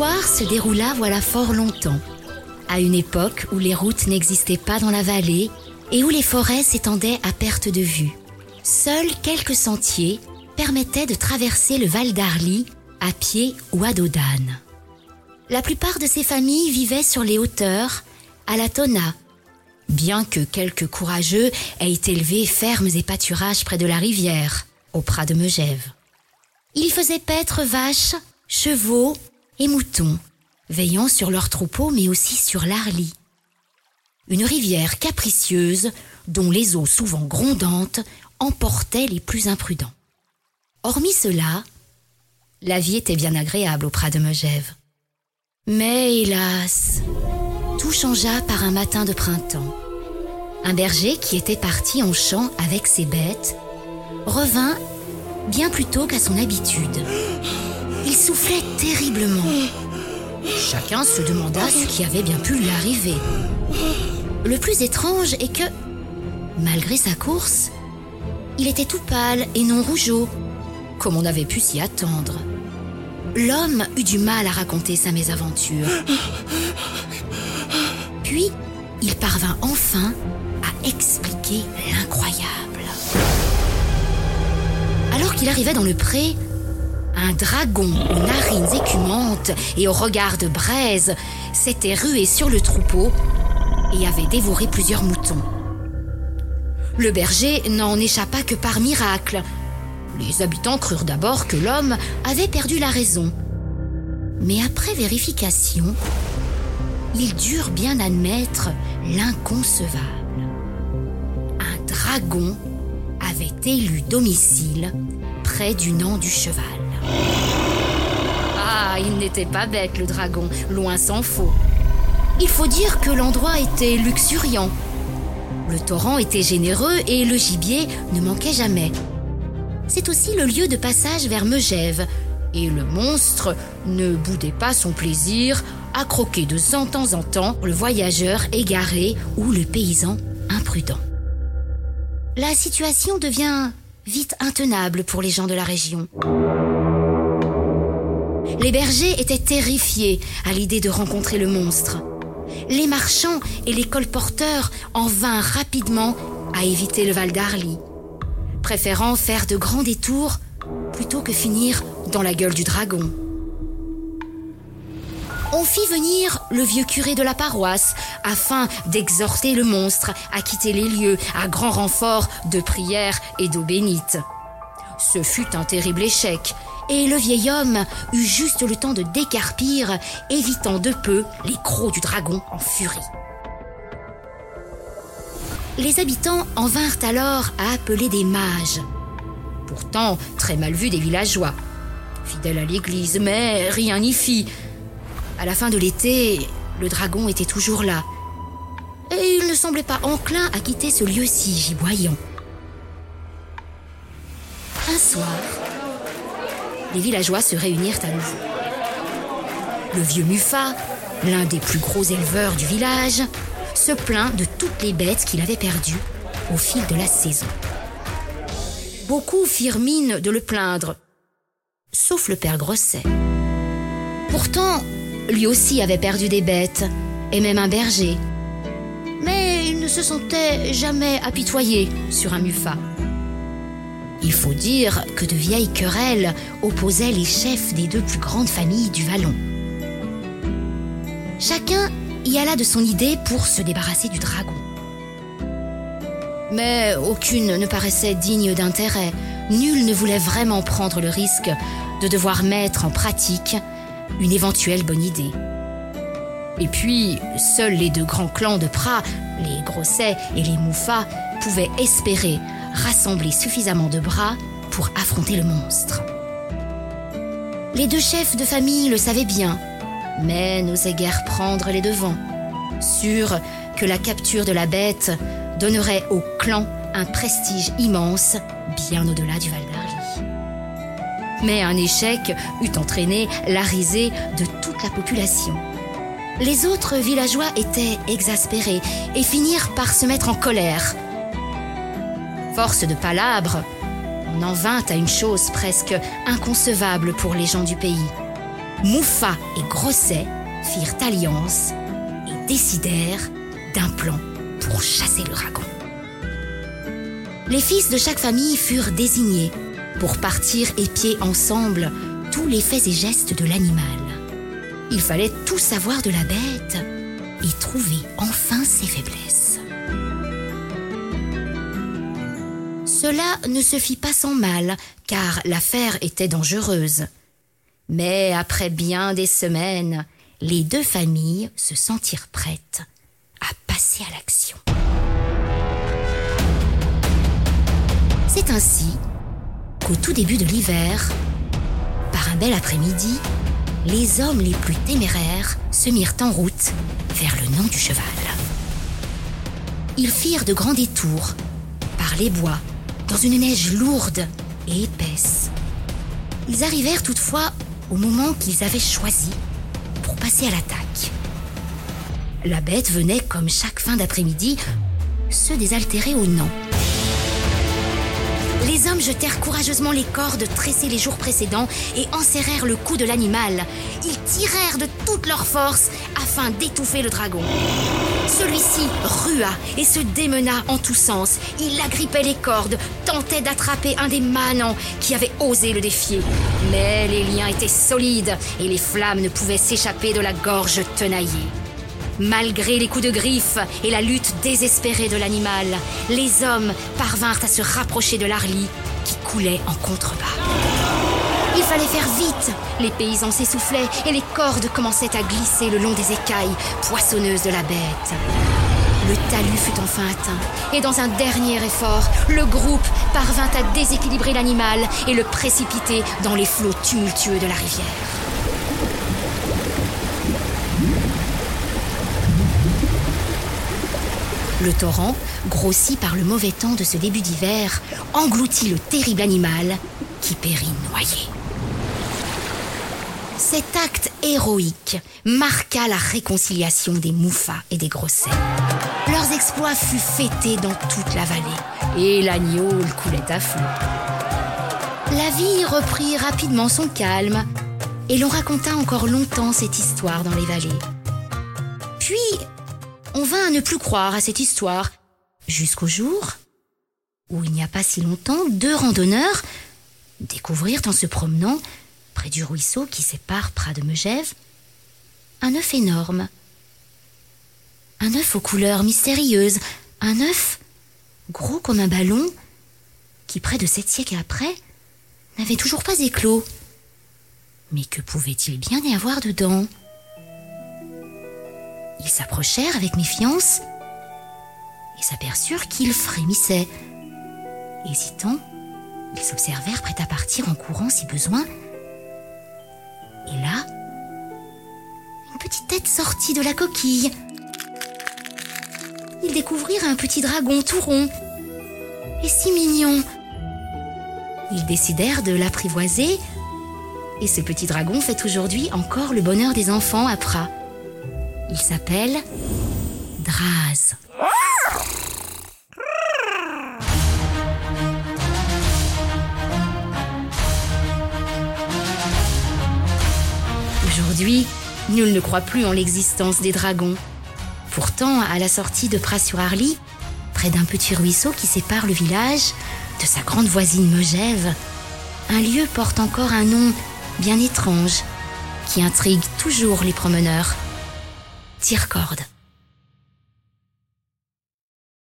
histoire se déroula voilà fort longtemps, à une époque où les routes n'existaient pas dans la vallée et où les forêts s'étendaient à perte de vue. Seuls quelques sentiers permettaient de traverser le Val d'Arly à pied ou à dos d'âne. La plupart de ces familles vivaient sur les hauteurs, à la Tona, bien que quelques courageux aient élevé fermes et pâturages près de la rivière, au prat de Megève. Ils faisaient paître vaches, chevaux et moutons, veillant sur leurs troupeaux mais aussi sur l'Arly. Une rivière capricieuse dont les eaux souvent grondantes emportaient les plus imprudents. Hormis cela, la vie était bien agréable au de Megève. Mais hélas, tout changea par un matin de printemps. Un berger qui était parti en champ avec ses bêtes revint bien plus tôt qu'à son habitude. Il soufflait terriblement. Chacun se demanda ce qui avait bien pu lui arriver. Le plus étrange est que, malgré sa course, il était tout pâle et non rougeau, comme on avait pu s'y attendre. L'homme eut du mal à raconter sa mésaventure. Puis, il parvint enfin à expliquer l'incroyable. Alors qu'il arrivait dans le pré, un dragon aux narines écumantes et au regard de braise s'était rué sur le troupeau et avait dévoré plusieurs moutons. Le berger n'en échappa que par miracle. Les habitants crurent d'abord que l'homme avait perdu la raison. Mais après vérification, ils durent bien admettre l'inconcevable. Un dragon avait élu domicile près du Nant du Cheval. Ah, il n'était pas bête le dragon, loin s'en faut. Il faut dire que l'endroit était luxuriant. Le torrent était généreux et le gibier ne manquait jamais. C'est aussi le lieu de passage vers Megève, et le monstre ne boudait pas son plaisir à croquer de temps en temps le voyageur égaré ou le paysan imprudent. La situation devient vite intenable pour les gens de la région. Les bergers étaient terrifiés à l'idée de rencontrer le monstre. Les marchands et les colporteurs en vinrent rapidement à éviter le Val d'Arly, préférant faire de grands détours plutôt que finir dans la gueule du dragon. On fit venir le vieux curé de la paroisse afin d'exhorter le monstre à quitter les lieux à grand renfort de prières et d'eau bénite. Ce fut un terrible échec et le vieil homme eut juste le temps de décarpir, évitant de peu les crocs du dragon en furie. Les habitants en vinrent alors à appeler des mages, pourtant très mal vus des villageois. Fidèles à l'église, mais rien n'y fit. À la fin de l'été, le dragon était toujours là. Et il ne semblait pas enclin à quitter ce lieu si giboyant. Un soir, les villageois se réunirent à nouveau. Le vieux Muffat, l'un des plus gros éleveurs du village, se plaint de toutes les bêtes qu'il avait perdues au fil de la saison. Beaucoup firent mine de le plaindre, sauf le père Grosset. Pourtant, lui aussi avait perdu des bêtes, et même un berger. Mais il ne se sentait jamais apitoyé sur un Muffat. Il faut dire que de vieilles querelles opposaient les chefs des deux plus grandes familles du Vallon. Chacun y alla de son idée pour se débarrasser du dragon. Mais aucune ne paraissait digne d'intérêt. Nul ne voulait vraiment prendre le risque de devoir mettre en pratique une éventuelle bonne idée. Et puis, seuls les deux grands clans de Prat, les Grosset et les Mouffats, pouvaient espérer rassembler suffisamment de bras pour affronter le monstre. Les deux chefs de famille le savaient bien, mais n'osaient guère prendre les devants, sûrs que la capture de la bête donnerait au clan un prestige immense bien au-delà du Val d'Arly. Mais un échec eût entraîné la risée de toute la population. Les autres villageois étaient exaspérés et finirent par se mettre en colère. Force de palabres, on en vint à une chose presque inconcevable pour les gens du pays. Mouffa et Grosset firent alliance et décidèrent d'un plan pour chasser le dragon. Les fils de chaque famille furent désignés pour partir épier ensemble tous les faits et gestes de l'animal. Il fallait tout savoir de la bête et trouver enfin ses faiblesses. Cela ne se fit pas sans mal, car l'affaire était dangereuse. Mais après bien des semaines, les deux familles se sentirent prêtes à passer à l'action. C'est ainsi qu'au tout début de l'hiver, par un bel après-midi, les hommes les plus téméraires se mirent en route vers le nom du cheval. Ils firent de grands détours par les bois, dans une neige lourde et épaisse. Ils arrivèrent toutefois au moment qu'ils avaient choisi pour passer à l'attaque. La bête venait, comme chaque fin d'après-midi, se désaltérer au nom. Les hommes jetèrent courageusement les cordes tressées les jours précédents et enserrèrent le cou de l'animal. Ils tirèrent de toute leur force afin d'étouffer le dragon. Celui-ci rua et se démena en tous sens. Il agrippait les cordes, tentait d'attraper un des manants qui avait osé le défier. Mais les liens étaient solides et les flammes ne pouvaient s'échapper de la gorge tenaillée. Malgré les coups de griffe et la lutte désespérée de l'animal, les hommes parvinrent à se rapprocher de l'Arly qui coulait en contrebas. Il fallait faire vite. Les paysans s'essoufflaient et les cordes commençaient à glisser le long des écailles poissonneuses de la bête. Le talus fut enfin atteint et dans un dernier effort, le groupe parvint à déséquilibrer l'animal et le précipiter dans les flots tumultueux de la rivière. Le torrent, grossi par le mauvais temps de ce début d'hiver, engloutit le terrible animal qui périt noyé. Cet acte héroïque marqua la réconciliation des Moufas et des Grossets. Leurs exploits furent fêtés dans toute la vallée et l'agneau coulait à flot. La vie reprit rapidement son calme et l'on raconta encore longtemps cette histoire dans les vallées. Puis, on vint à ne plus croire à cette histoire, jusqu'au jour où il n'y a pas si longtemps, deux randonneurs découvrirent en se promenant près du ruisseau qui sépare Prat de Megève un œuf énorme. Un œuf aux couleurs mystérieuses, un œuf gros comme un ballon qui, près de sept siècles après, n'avait toujours pas éclos. Mais que pouvait-il bien y avoir dedans? Ils s'approchèrent avec méfiance et s'aperçurent qu'il frémissait. Hésitant, ils s'observèrent prêts à partir en courant si besoin. Et là, une petite tête sortit de la coquille. Ils découvrirent un petit dragon tout rond et si mignon. Ils décidèrent de l'apprivoiser et ce petit dragon fait aujourd'hui encore le bonheur des enfants à Prat. Il s'appelle Draz. Aujourd'hui, nul ne croit plus en l'existence des dragons. Pourtant, à la sortie de Pras-sur-Arly, près d'un petit ruisseau qui sépare le village de sa grande voisine Megève, un lieu porte encore un nom bien étrange qui intrigue toujours les promeneurs. Tire-corde.